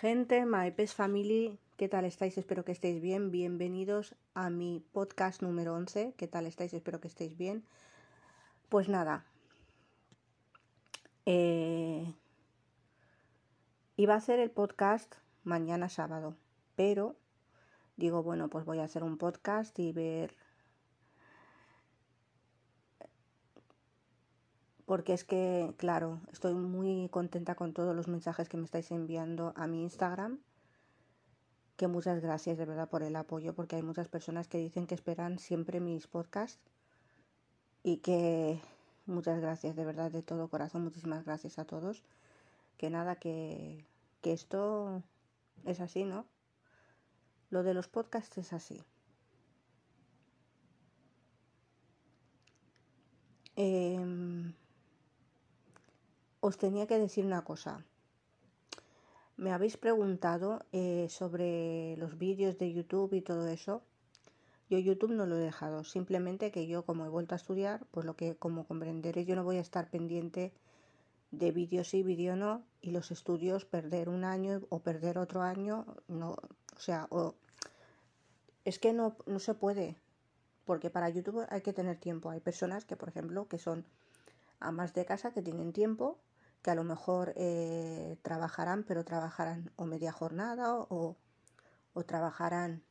Gente, My Family, ¿qué tal estáis? Espero que estéis bien. Bienvenidos a mi podcast número 11. ¿Qué tal estáis? Espero que estéis bien. Pues nada. Eh, iba a hacer el podcast mañana sábado, pero digo, bueno, pues voy a hacer un podcast y ver porque es que, claro, estoy muy contenta con todos los mensajes que me estáis enviando a mi Instagram. Que muchas gracias de verdad por el apoyo, porque hay muchas personas que dicen que esperan siempre mis podcasts y que muchas gracias de verdad de todo corazón, muchísimas gracias a todos. Que nada, que, que esto es así, ¿no? Lo de los podcasts es así. Eh, os tenía que decir una cosa. Me habéis preguntado eh, sobre los vídeos de YouTube y todo eso. Yo YouTube no lo he dejado, simplemente que yo como he vuelto a estudiar, pues lo que como comprenderéis yo no voy a estar pendiente de vídeos sí, vídeo no, y los estudios perder un año o perder otro año, no, o sea, o, es que no, no se puede, porque para YouTube hay que tener tiempo. Hay personas que, por ejemplo, que son amas de casa que tienen tiempo que a lo mejor eh, trabajarán, pero trabajarán o media jornada o, o trabajarán,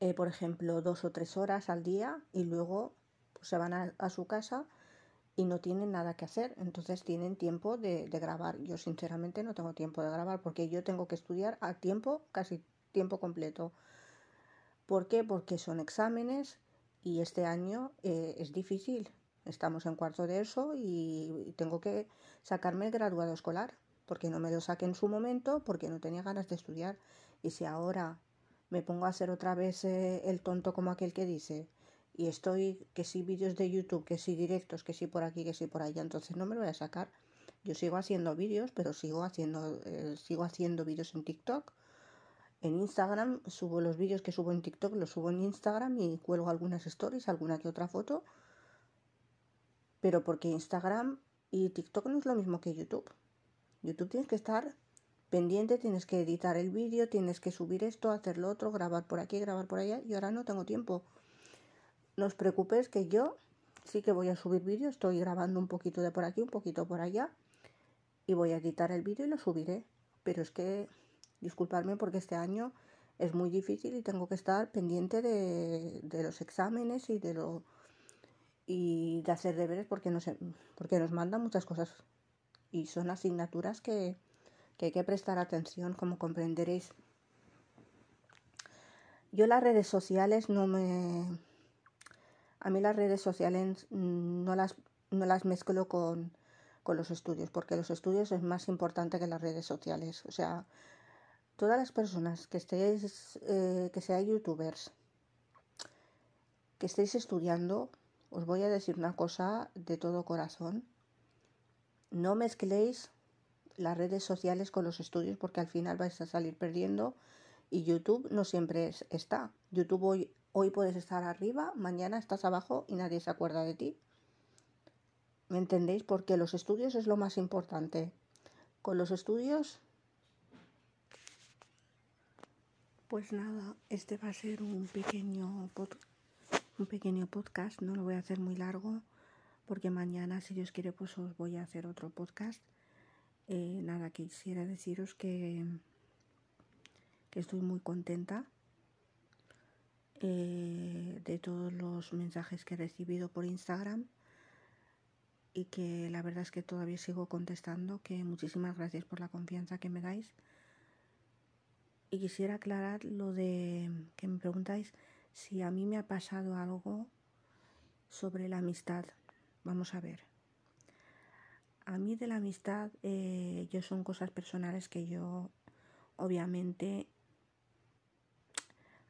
eh, por ejemplo, dos o tres horas al día y luego pues, se van a, su casa y no tienen nada que hacer, entonces tienen tiempo de, de, grabar. Yo sinceramente no tengo tiempo de grabar porque yo tengo que estudiar a tiempo, casi tiempo completo. ¿Por qué? Porque son exámenes y este año eh, es difícil estamos en cuarto de eso y tengo que sacarme el graduado escolar, porque no me lo saqué en su momento, porque no tenía ganas de estudiar. Y si ahora me pongo a hacer otra vez eh, el tonto como aquel que dice, y estoy, que si vídeos de YouTube, que si directos, que si por aquí, que si por allá, entonces no me lo voy a sacar. Yo sigo haciendo vídeos, pero sigo haciendo, eh, sigo haciendo vídeos en TikTok. En Instagram subo los vídeos que subo en TikTok, los subo en Instagram y cuelgo algunas stories, alguna que otra foto pero porque Instagram y TikTok no es lo mismo que YouTube. YouTube tienes que estar pendiente, tienes que editar el vídeo, tienes que subir esto, hacer lo otro, grabar por aquí, grabar por allá y ahora no tengo tiempo. No os preocupéis que yo sí que voy a subir vídeo, estoy grabando un poquito de por aquí, un poquito por allá y voy a editar el vídeo y lo subiré. Pero es que, disculpadme porque este año es muy difícil y tengo que estar pendiente de, de los exámenes y de lo y de hacer deberes porque nos, porque nos mandan muchas cosas y son asignaturas que, que hay que prestar atención, como comprenderéis. Yo las redes sociales no me... A mí las redes sociales no las, no las mezclo con, con los estudios, porque los estudios es más importante que las redes sociales. O sea, todas las personas que estéis, eh, que sean youtubers, que estéis estudiando, os voy a decir una cosa de todo corazón. No mezcléis las redes sociales con los estudios porque al final vais a salir perdiendo y YouTube no siempre es, está. YouTube hoy, hoy puedes estar arriba, mañana estás abajo y nadie se acuerda de ti. ¿Me entendéis? Porque los estudios es lo más importante. Con los estudios... Pues nada, este va a ser un pequeño podcast un pequeño podcast, no lo voy a hacer muy largo porque mañana, si Dios quiere, pues os voy a hacer otro podcast. Eh, nada, quisiera deciros que, que estoy muy contenta eh, de todos los mensajes que he recibido por Instagram y que la verdad es que todavía sigo contestando, que muchísimas gracias por la confianza que me dais. Y quisiera aclarar lo de que me preguntáis si a mí me ha pasado algo sobre la amistad. Vamos a ver. A mí de la amistad, eh, yo son cosas personales que yo, obviamente,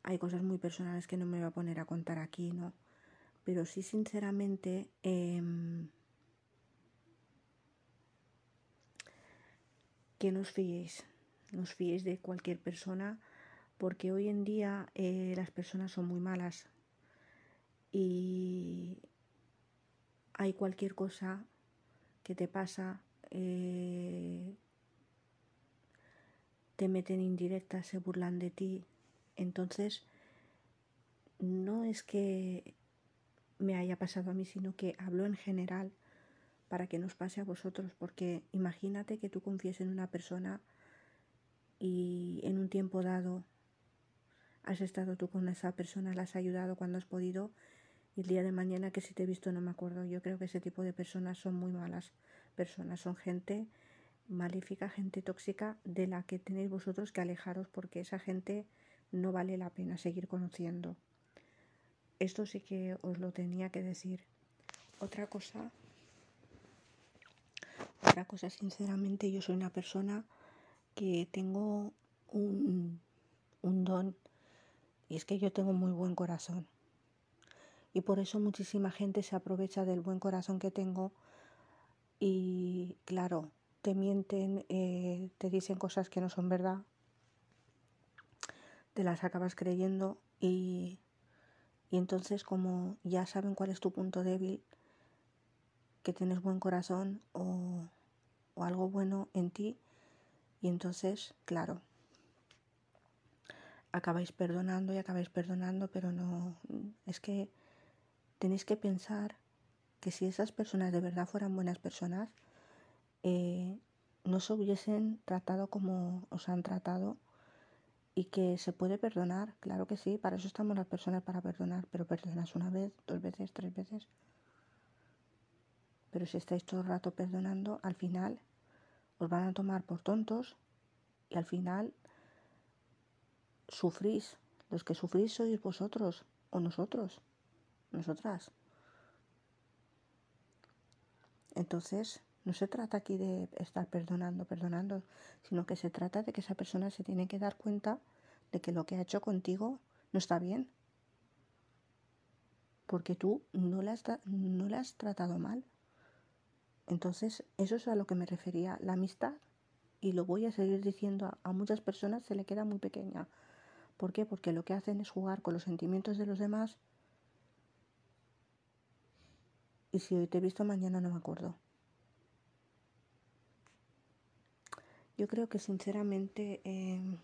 hay cosas muy personales que no me voy a poner a contar aquí, ¿no? Pero sí, sinceramente, eh, que no os fiéis, no fiéis de cualquier persona porque hoy en día eh, las personas son muy malas y hay cualquier cosa que te pasa, eh, te meten indirectas, se burlan de ti. Entonces, no es que me haya pasado a mí, sino que hablo en general para que nos pase a vosotros, porque imagínate que tú confíes en una persona y en un tiempo dado has estado tú con esa persona, la has ayudado cuando has podido y el día de mañana que si te he visto no me acuerdo. Yo creo que ese tipo de personas son muy malas personas, son gente maléfica, gente tóxica de la que tenéis vosotros que alejaros porque esa gente no vale la pena seguir conociendo. Esto sí que os lo tenía que decir. Otra cosa, otra cosa, sinceramente, yo soy una persona que tengo un, un don y es que yo tengo muy buen corazón. Y por eso muchísima gente se aprovecha del buen corazón que tengo y claro, te mienten, eh, te dicen cosas que no son verdad, te las acabas creyendo y, y entonces como ya saben cuál es tu punto débil, que tienes buen corazón o, o algo bueno en ti, y entonces, claro, acabáis perdonando y acabáis perdonando, pero no, es que tenéis que pensar que si esas personas de verdad fueran buenas personas, eh, no se hubiesen tratado como os han tratado y que se puede perdonar, claro que sí, para eso estamos las personas para perdonar, pero perdonas una vez, dos veces, tres veces. Pero si estáis todo el rato perdonando, al final os van a tomar por tontos y al final sufrís. Los que sufrís sois vosotros o nosotros, nosotras. Entonces, no se trata aquí de estar perdonando, perdonando, sino que se trata de que esa persona se tiene que dar cuenta de que lo que ha hecho contigo no está bien. Porque tú no la has, no la has tratado mal. Entonces, eso es a lo que me refería. La amistad, y lo voy a seguir diciendo a, muchas personas, se le queda muy pequeña. ¿Por qué? Porque lo que hacen es jugar con los sentimientos de los demás. Y si hoy te he visto, mañana no me acuerdo. Yo creo que sinceramente, em,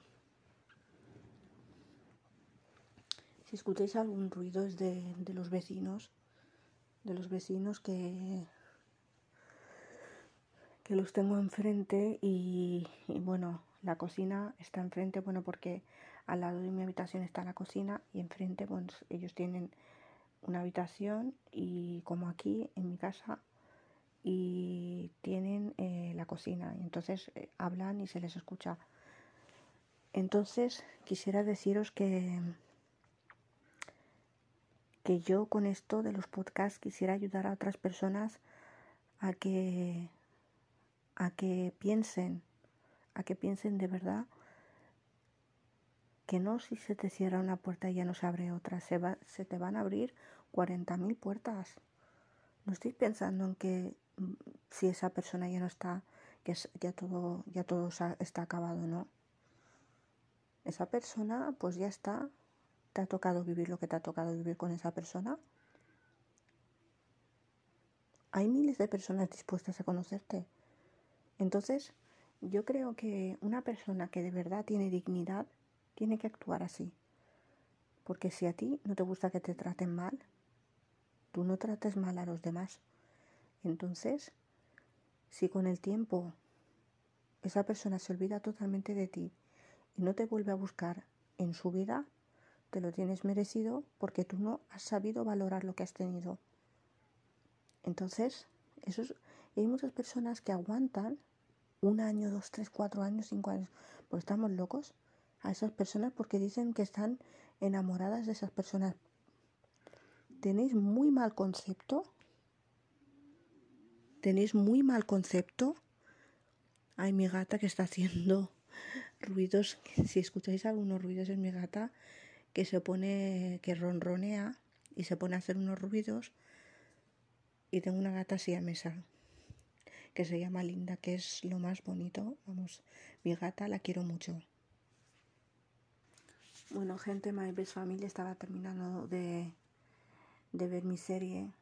si escucháis algún ruido es de, los vecinos, de los vecinos que, que los tengo enfrente y, bueno, la cocina está enfrente, bueno, porque al lado de mi habitación está la cocina y enfrente, bueno, ellos tienen una habitación y como aquí en mi casa y tienen eh, la cocina y entonces eh, hablan y se les escucha. Entonces quisiera deciros que que yo con esto de los podcasts quisiera ayudar a otras personas a que a que piensen, a que piensen de verdad que no si se te cierra una puerta y ya no se abre otra, se, va, se te van a abrir 40.000 puertas. No estoy pensando en que si esa persona ya no está, que ya todo, ya todo está acabado, ¿no? Esa persona, pues ya está. Te ha tocado vivir lo que te ha tocado vivir con esa persona. Hay miles de personas dispuestas a conocerte. Entonces, yo creo que una persona que de verdad tiene dignidad tiene que actuar así. Porque si a ti no te gusta que te traten mal, tú no trates mal a los demás. Entonces, si con el tiempo esa persona se olvida totalmente de ti y no te vuelve a buscar en su vida, te lo tienes merecido porque tú no has sabido valorar lo que has tenido. Entonces, eso hay muchas personas que aguantan un año, dos, tres, cuatro años, cinco años, pues estamos locos a esas personas porque dicen que están enamoradas de esas personas. Tenéis muy mal concepto tenéis muy mal concepto. Ay, mi gata que está haciendo ruidos. Si escucháis algunos ruidos es mi gata que se pone, que ronronea y se pone a hacer unos ruidos. Y tengo una gata así a mesa que se llama Linda, que es lo más bonito. Vamos, mi gata la quiero mucho. Bueno, gente, My Best Family estaba terminando de, de ver mi serie.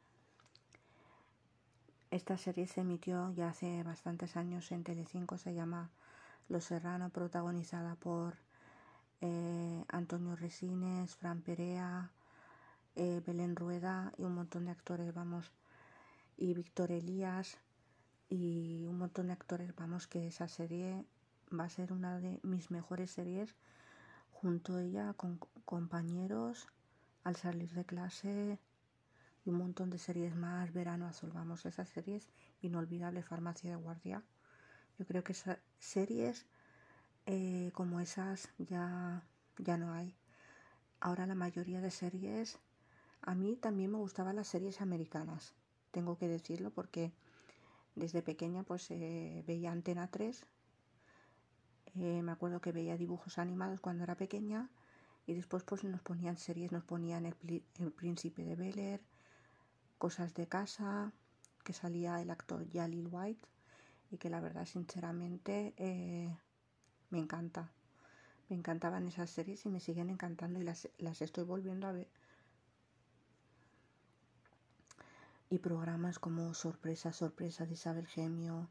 Esta serie se emitió ya hace bastantes años en Telecinco, se llama Los Serrano, protagonizada por eh, Antonio Resines, Fran Perea, eh, Belén Rueda y un montón de actores, vamos, y Víctor Elías y un montón de actores, vamos, que esa serie va a ser una de mis mejores series junto a ella con compañeros al salir de clase y un montón de series más, Verano Azul, vamos, esas series inolvidable, Farmacia de Guardia. Yo creo que series eh, como esas ya, ya no hay. Ahora la mayoría de series, a mí también me gustaban las series americanas, tengo que decirlo porque desde pequeña pues eh, veía Antena 3, eh, me acuerdo que veía dibujos animados cuando era pequeña y después pues nos ponían series, nos ponían El, Príncipe de Bel Cosas de Casa, que salía el actor Jalil White y que la verdad sinceramente me encanta. Me encantaban esas series y me siguen encantando y las, las estoy volviendo a ver. Y programas como Sorpresa, Sorpresa de Isabel Gemio,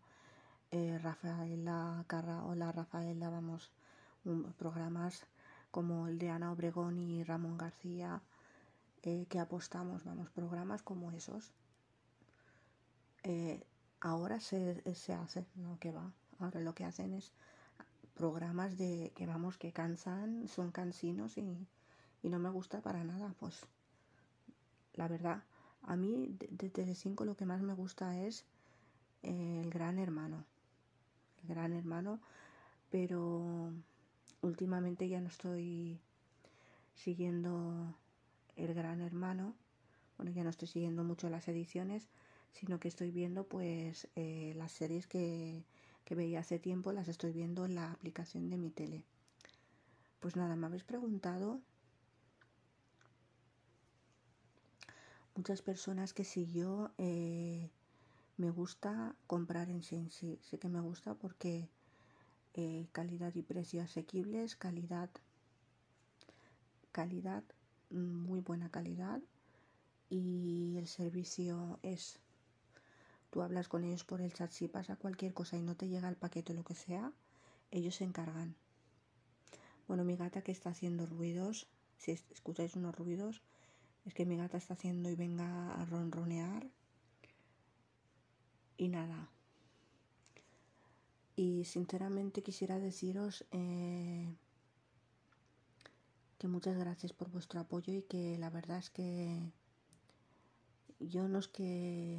eh, Rafaela Carra, hola Rafaela, vamos, programas como el de Ana Obregón y Ramón García, eh, que apostamos, vamos, programas como esos. Eh, ahora se, se hace, no que va, ahora lo que hacen es programas de que vamos que cansan, son cansinos y, no me gusta para nada. Pues la verdad, a mí de, Telecinco lo que más me gusta es el Gran Hermano. Gran Hermano, pero últimamente ya no estoy siguiendo el Gran Hermano. Bueno, ya no estoy siguiendo mucho las ediciones, sino que estoy viendo pues eh, las series que, que veía hace tiempo, las estoy viendo en la aplicación de mi tele. Pues nada, me habéis preguntado muchas personas que si yo eh, me gusta comprar en sí, sí que me gusta porque eh, calidad y precio asequibles, calidad, calidad, muy buena calidad y el servicio es Tú hablas con ellos por el chat, si pasa cualquier cosa y no te llega el paquete o lo que sea, ellos se encargan. Bueno, mi gata que está haciendo ruidos, si escucháis unos ruidos, es que mi gata está haciendo y venga a ronronear. Y nada. Y sinceramente quisiera deciros eh, que muchas gracias por vuestro apoyo y que la verdad es que yo no es que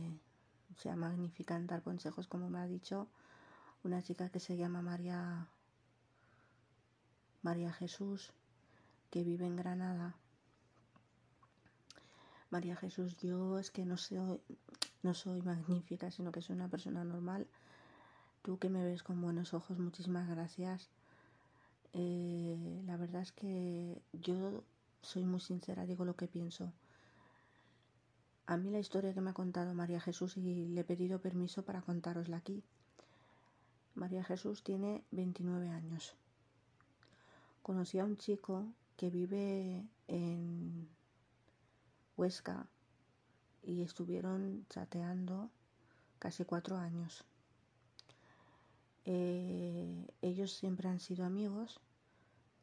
sea magnífica en dar consejos, como me ha dicho una chica que se llama María María Jesús, que vive en Granada. María Jesús, yo es que no soy, no soy magnífica, sino que soy una persona normal. Tú que me ves con buenos ojos, muchísimas gracias. Eh, la verdad es que yo soy muy sincera, digo lo que pienso. A mí la historia que me ha contado María Jesús y le he pedido permiso para contárosla aquí. María Jesús tiene 29 años. Conocí a un chico que vive en Huesca y estuvieron chateando casi cuatro años. Eh, ellos siempre han sido amigos.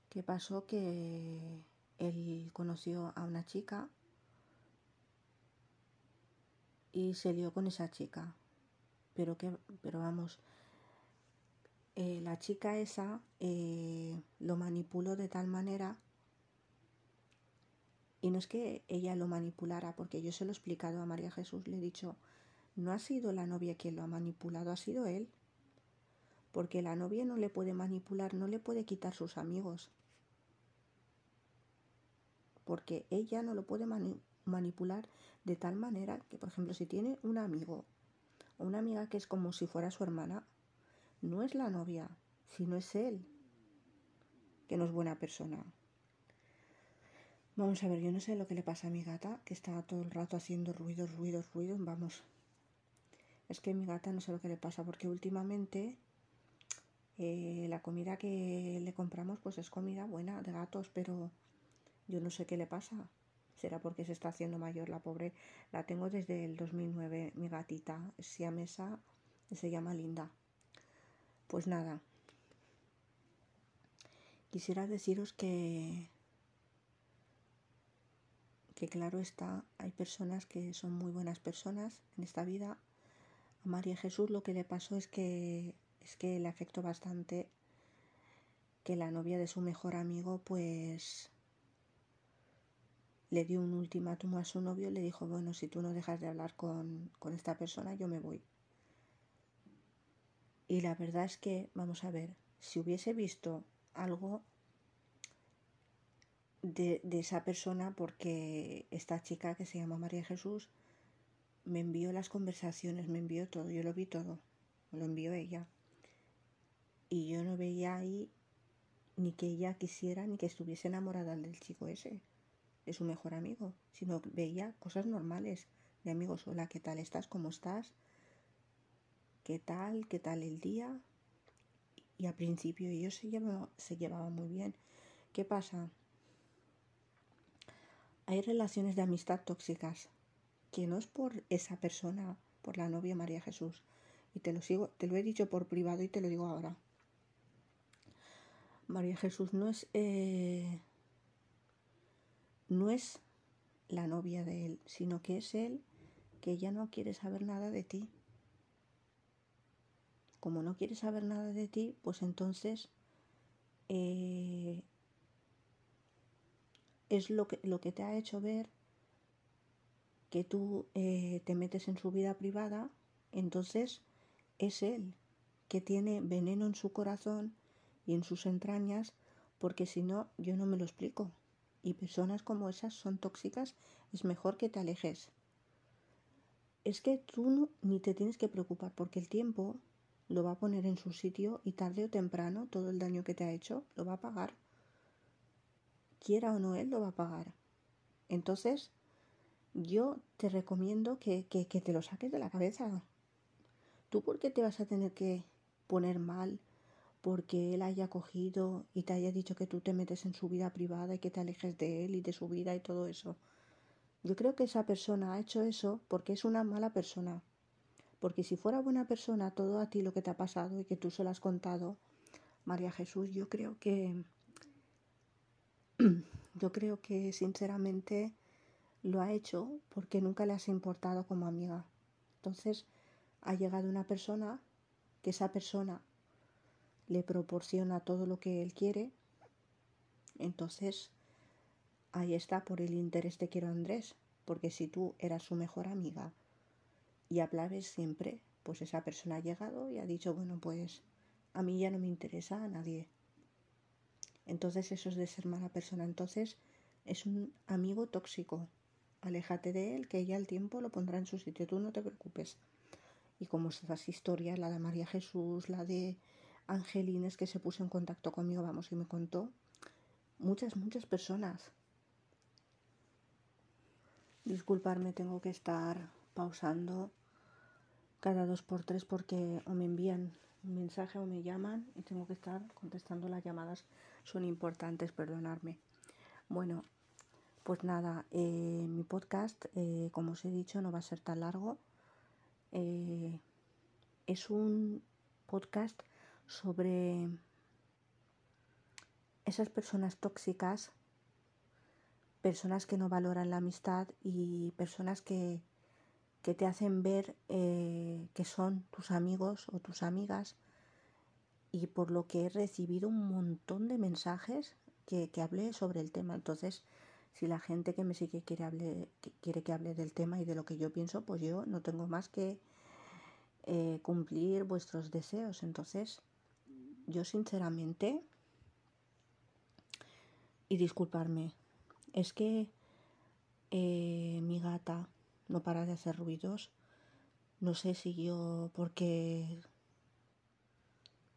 ¿Qué pasó? Que él conoció a una chica y se lió con esa chica. Pero que, pero vamos, eh, la chica esa eh, lo manipuló de tal manera y no es que ella lo manipulara, porque yo se lo he explicado a María Jesús, le he dicho, no ha sido la novia quien lo ha manipulado, ha sido él. Porque la novia no le puede manipular, no le puede quitar sus amigos. Porque ella no lo puede manipular de tal manera que, por ejemplo, si tiene un amigo o una amiga que es como si fuera su hermana, no es la novia, sino es él, que no es buena persona. Vamos a ver, yo no sé lo que le pasa a mi gata, que está todo el rato haciendo ruidos, ruidos, ruidos, vamos. Es que mi gata no sé lo que le pasa, porque últimamente eh, la comida que le compramos pues es comida buena de gatos, pero yo no sé qué le pasa será porque se está haciendo mayor la pobre. La tengo desde el 2009, mi gatita siamesa, se llama Linda. Pues nada, quisiera deciros que que claro está, hay personas que son muy buenas personas en esta vida. A María Jesús lo que le pasó es que es que le afectó bastante que la novia de su mejor amigo pues le dio un ultimátum a su novio le dijo, bueno, si tú no dejas de hablar con, con esta persona, yo me voy. Y la verdad es que, vamos a ver, si hubiese visto algo de, esa persona porque esta chica que se llama María Jesús me envió las conversaciones, me envió todo, yo lo vi todo, lo envió ella. Y yo no veía ahí ni que ella quisiera ni que estuviese enamorada del chico ese, de su mejor amigo, sino veía cosas normales de amigos, hola, ¿qué tal estás? ¿Cómo estás? ¿Qué tal? ¿Qué tal el día? Y al principio ellos se se llevaban muy bien. ¿Qué pasa? Hay relaciones de amistad tóxicas que no es por esa persona, por la novia María Jesús. Y te lo sigo, te lo he dicho por privado y te lo digo ahora. María Jesús no es eh, no es la novia de él, sino que es él que ya no quiere saber nada de ti. Como no quiere saber nada de ti, pues entonces eh, es lo que, lo que te ha hecho ver que tú eh, te metes en su vida privada, entonces es él que tiene veneno en su corazón y en sus entrañas, porque si no, yo no me lo explico. Y personas como esas son tóxicas, es mejor que te alejes. Es que tú no, ni te tienes que preocupar, porque el tiempo lo va a poner en su sitio y tarde o temprano todo el daño que te ha hecho lo va a pagar quiera o no él, lo va a pagar. Entonces, yo te recomiendo que, que, te lo saques de la cabeza. ¿Tú por qué te vas a tener que poner mal porque él haya cogido y te haya dicho que tú te metes en su vida privada y que te alejes de él y de su vida y todo eso? Yo creo que esa persona ha hecho eso porque es una mala persona. Porque si fuera buena persona, todo a ti lo que te ha pasado y que tú se lo has contado, María Jesús, yo creo que yo creo que sinceramente lo ha hecho porque nunca le has importado como amiga. Entonces ha llegado una persona que esa persona le proporciona todo lo que él quiere. Entonces ahí está por el interés de quiero Andrés. Porque si tú eras su mejor amiga y hablabas siempre, pues esa persona ha llegado y ha dicho, bueno, pues a mí ya no me interesa a nadie. Entonces eso es de ser mala persona. Entonces es un amigo tóxico. Aléjate de él, que ya el tiempo lo pondrá en su sitio. Tú no te preocupes. Y como estas historias, la de María Jesús, la de Angelines, que se puso en contacto conmigo, vamos, y me contó, muchas, muchas personas. Disculparme, tengo que estar pausando cada dos por tres porque o me envían mensaje o me llaman y tengo que estar contestando las llamadas. Son importantes, perdonarme. Bueno, pues nada, eh, mi podcast, eh, como os he dicho, no va a ser tan largo. Eh, es un podcast sobre esas personas tóxicas, personas que no valoran la amistad y personas que que te hacen ver eh, que son tus amigos o tus amigas y por lo que he recibido un montón de mensajes que, que hablé sobre el tema. Entonces, si la gente que me sigue quiere, que quiere que hable del tema y de lo que yo pienso, pues yo no tengo más que eh, cumplir vuestros deseos. Entonces, yo sinceramente, y disculparme, es que eh, mi gata no para de hacer ruidos. No sé si yo, porque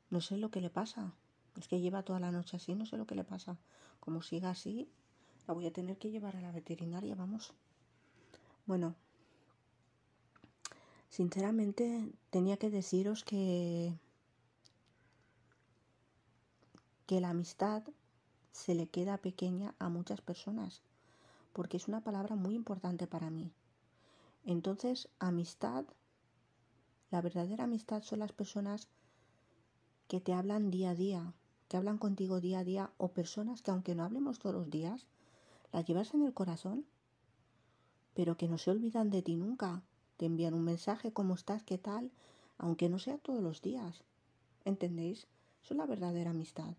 no sé lo que le pasa. Es que lleva toda la noche así, no sé lo que le pasa. Como siga así, la voy a tener que llevar a la veterinaria, vamos. Bueno, sinceramente tenía que deciros que que la amistad se le queda pequeña a muchas personas, porque es una palabra muy importante para mí. Entonces, amistad, la verdadera amistad son las personas que te hablan día a día, que hablan contigo día a día o personas que aunque no hablemos todos los días, las llevas en el corazón, pero que no se olvidan de ti nunca. Te envían un mensaje, ¿cómo estás? ¿Qué tal? Aunque no sea todos los días. ¿Entendéis? Eso es la verdadera amistad.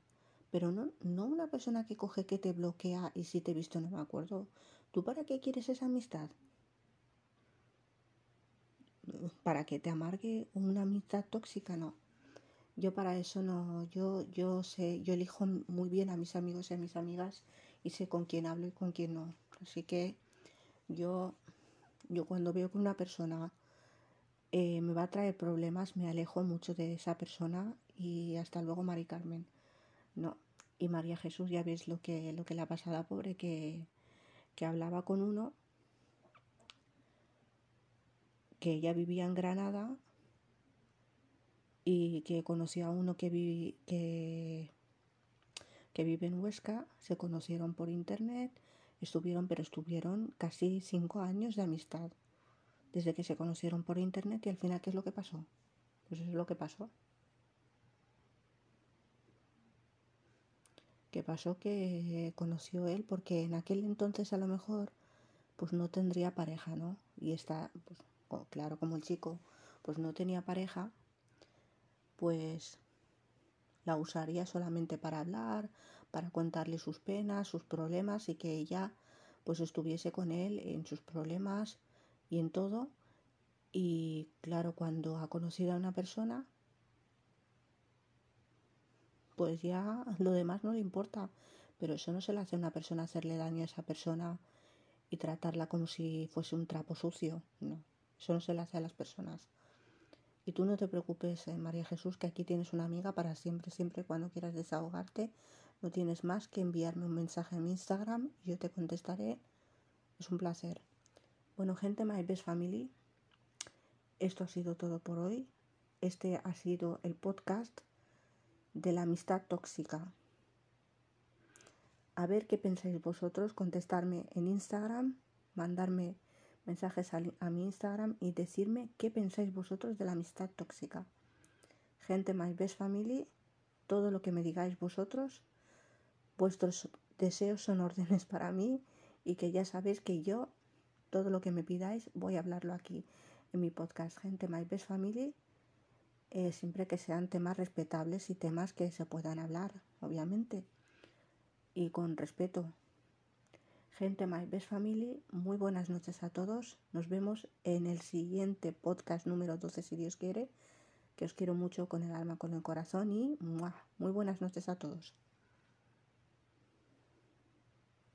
Pero no, no una persona que coge que te bloquea y si te he visto no me acuerdo. ¿Tú para qué quieres esa amistad? ¿Para que te amargue una amistad tóxica? No. Yo para eso no, yo, yo sé, yo elijo muy bien a mis amigos y a mis amigas y sé con quién hablo y con quién no. Así que yo, yo cuando veo que una persona eh, me va a traer problemas, me alejo mucho de esa persona y hasta luego, Mari Carmen. No, y María Jesús, ya ves lo que, lo que le ha pasado pobre, que, que hablaba con uno, que ella vivía en Granada y que conoció a uno que, vive que, que vive en Huesca, se conocieron por internet, estuvieron, pero estuvieron casi cinco años de amistad, desde que se conocieron por internet y al final, ¿qué es lo que pasó? Pues eso es lo que pasó. ¿Qué pasó que conoció él porque en aquel entonces a lo mejor pues no tendría pareja, ¿no? Y está, pues, claro, como el chico pues no tenía pareja, pues la usaría solamente para hablar, para contarle sus penas, sus problemas y que ella pues estuviese con él en sus problemas y en todo. Y claro, cuando ha conocido a una persona, pues ya lo demás no le importa. Pero eso no se le hace a una persona hacerle daño a esa persona y tratarla como si fuese un trapo sucio. No, eso no se le hace a las personas. Y tú no te preocupes, eh, María Jesús, que aquí tienes una amiga para siempre, siempre cuando quieras desahogarte. No tienes más que enviarme un mensaje en mi Instagram y yo te contestaré. Es un placer. Bueno, gente, My Best Family, esto ha sido todo por hoy. Este ha sido el podcast de la amistad tóxica. A ver qué pensáis vosotros, contestarme en Instagram, mandarme mensajes a, mi Instagram y decirme qué pensáis vosotros de la amistad tóxica. Gente My Best Family, todo lo que me digáis vosotros, vuestros deseos son órdenes para mí y que ya sabéis que yo, todo lo que me pidáis, voy a hablarlo aquí en mi podcast. Gente My Best Family, eh, siempre que sean temas respetables y temas que se puedan hablar, obviamente, y con respeto. Gente My Best Family, muy buenas noches a todos. Nos vemos en el siguiente podcast número 12, si Dios quiere, que os quiero mucho con el alma, con el corazón y muy buenas noches a todos.